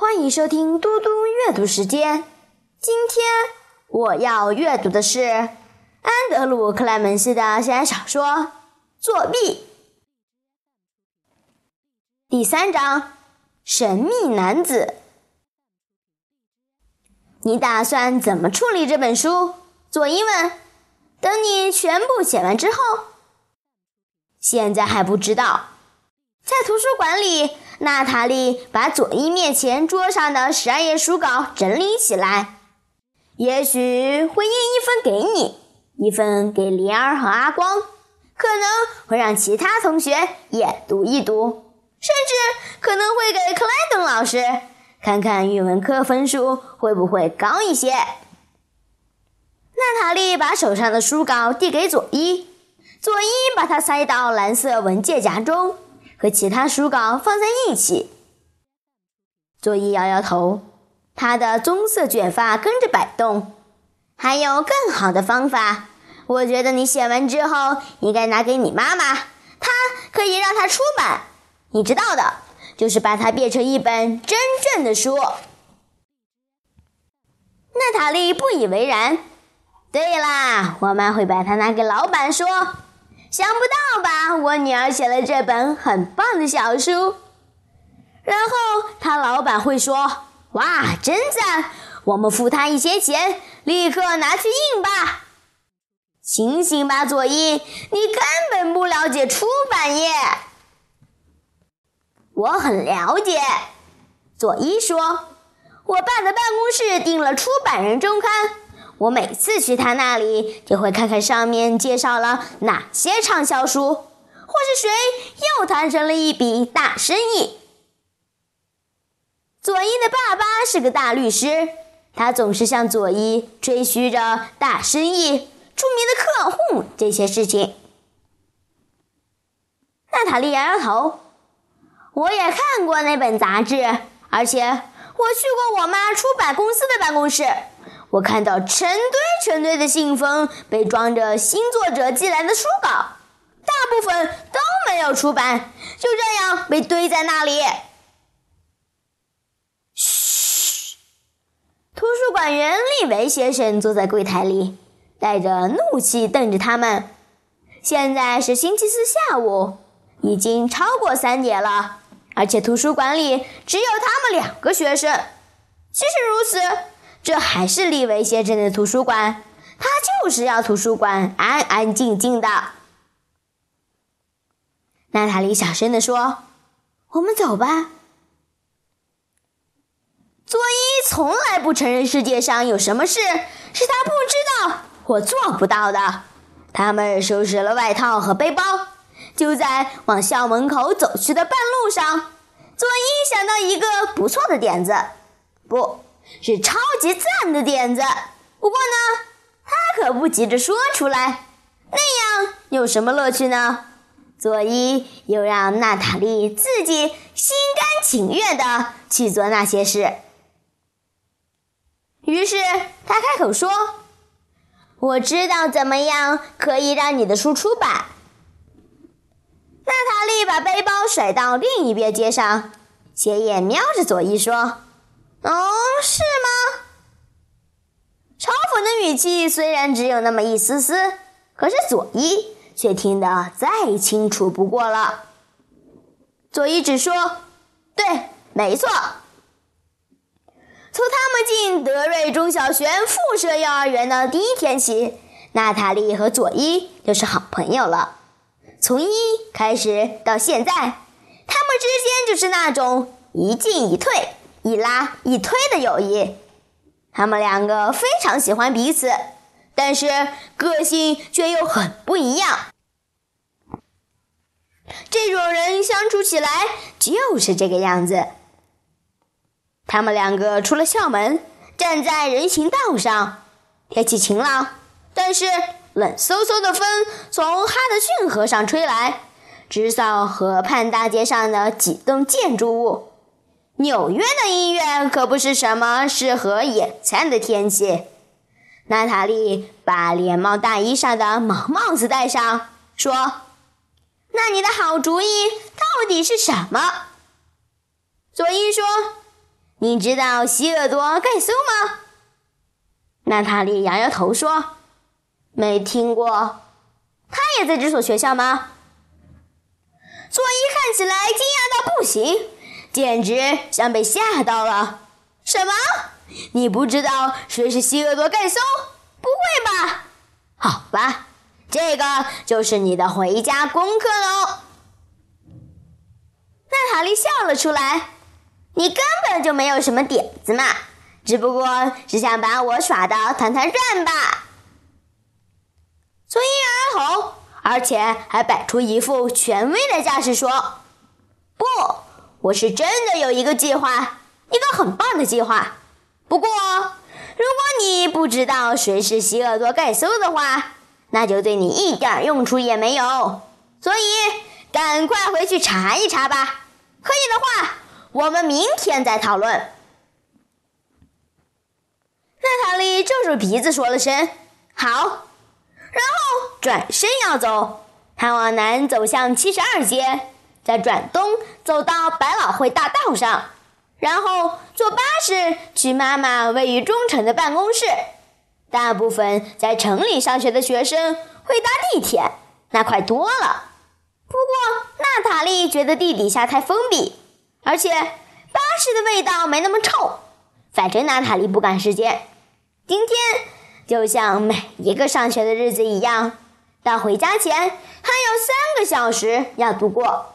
欢迎收听嘟嘟阅读时间。今天我要阅读的是安德鲁·克莱门斯的校园小说《作弊》第三章《神秘男子》。你打算怎么处理这本书？佐伊问。等你全部写完之后，现在还不知道。在图书馆里。娜塔莉把佐伊面前桌上的十二页书稿整理起来，也许会印一份给你，一份给莲儿和阿光，可能会让其他同学也读一读，甚至可能会给克莱顿老师看看语文课分数会不会高一些。娜塔莉把手上的书稿递给佐伊，佐伊把它塞到蓝色文件夹中。和其他书稿放在一起。佐伊摇摇头，他的棕色卷发跟着摆动。还有更好的方法，我觉得你写完之后应该拿给你妈妈，她可以让它出版。你知道的，就是把它变成一本真正的书。娜塔莉不以为然。对啦，我们会把它拿给老板说。想不到吧？我女儿写了这本很棒的小书，然后他老板会说：“哇，真赞！我们付他一些钱，立刻拿去印吧。”醒醒吧，佐伊，你根本不了解出版业。我很了解，佐伊说：“我爸的办公室订了《出版人周刊》。”我每次去他那里，就会看看上面介绍了哪些畅销书，或是谁又谈成了一笔大生意。佐伊的爸爸是个大律师，他总是向佐伊吹嘘着大生意、著名的客户这些事情。娜塔莉摇摇头，我也看过那本杂志，而且我去过我妈出版公司的办公室。我看到成堆成堆的信封被装着新作者寄来的书稿，大部分都没有出版，就这样被堆在那里。嘘！图书馆员利维先生坐在柜台里，带着怒气瞪着他们。现在是星期四下午，已经超过三点了，而且图书馆里只有他们两个学生。即使如此。这还是利维先生的图书馆，他就是要图书馆安安静静的。娜塔莉小声地说：“我们走吧。”佐伊从来不承认世界上有什么事是他不知道或做不到的。他们收拾了外套和背包，就在往校门口走去的半路上，佐伊想到一个不错的点子，不。是超级赞的点子，不过呢，他可不急着说出来，那样有什么乐趣呢？佐伊又让娜塔莉自己心甘情愿的去做那些事。于是他开口说：“我知道怎么样可以让你的书出版。”娜塔莉把背包甩到另一边街上，斜眼瞄着佐伊说。哦，是吗？嘲讽的语气虽然只有那么一丝丝，可是佐伊却听得再清楚不过了。佐伊只说：“对，没错。”从他们进德瑞中小学附设幼儿园的第一天起，娜塔莉和佐伊就是好朋友了。从一开始到现在，他们之间就是那种一进一退。一拉一推的友谊，他们两个非常喜欢彼此，但是个性却又很不一样。这种人相处起来就是这个样子。他们两个出了校门，站在人行道上，天气晴朗，但是冷飕飕的风从哈德逊河上吹来，直扫河畔大街上的几栋建筑物。纽约的医院可不是什么适合野餐的天气。娜塔莉把连帽大衣上的毛帽子戴上，说：“那你的好主意到底是什么？”佐伊说：“你知道希尔多盖苏吗？娜塔莉摇摇头说：“没听过。”他也在这所学校吗？佐伊看起来惊讶到不行，简直像被吓到了。什么？你不知道谁是希尔多盖松？不会吧？好吧，这个就是你的回家功课喽。娜塔莉笑了出来。你根本就没有什么点子嘛，只不过是想把我耍的团团转吧。佐伊摇摇头，而且还摆出一副权威的架势说：“不，我是真的有一个计划，一个很棒的计划。不过，如果你不知道谁是希尔多盖搜的话，那就对你一点用处也没有。所以，赶快回去查一查吧。可以的话。”我们明天再讨论。娜塔莉皱着鼻子说了声“好”，然后转身要走。她往南走向七十二街，再转东走到百老汇大道上，然后坐巴士去妈妈位于中城的办公室。大部分在城里上学的学生会搭地铁，那快多了。不过娜塔莉觉得地底下太封闭。而且巴士的味道没那么臭，反正娜塔莉不赶时间。今天就像每一个上学的日子一样，到回家前还有三个小时要度过。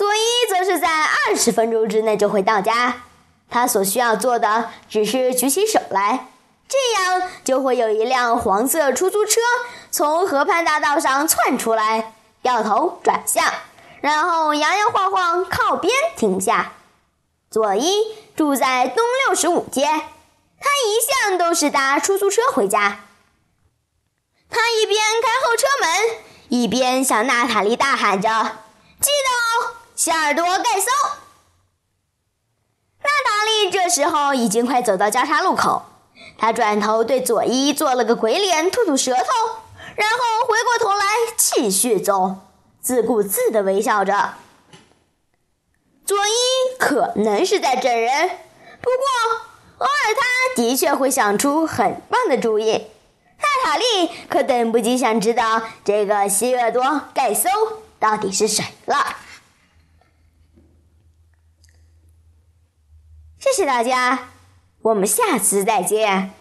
佐伊则是在二十分钟之内就会到家，他所需要做的只是举起手来，这样就会有一辆黄色出租车从河畔大道上窜出来，掉头转向。然后摇摇晃晃靠边停下。佐伊住在东六十五街，他一向都是搭出租车回家。他一边开后车门，一边向娜塔莉大喊着：“记得哦，希尔多盖搜。”娜塔莉这时候已经快走到交叉路口，她转头对佐伊做了个鬼脸，吐吐舌头，然后回过头来继续走。自顾自地微笑着。佐伊可能是在整人，不过偶尔他的确会想出很棒的主意。娜塔莉可等不及想知道这个希尔多盖搜到底是谁了。谢谢大家，我们下次再见。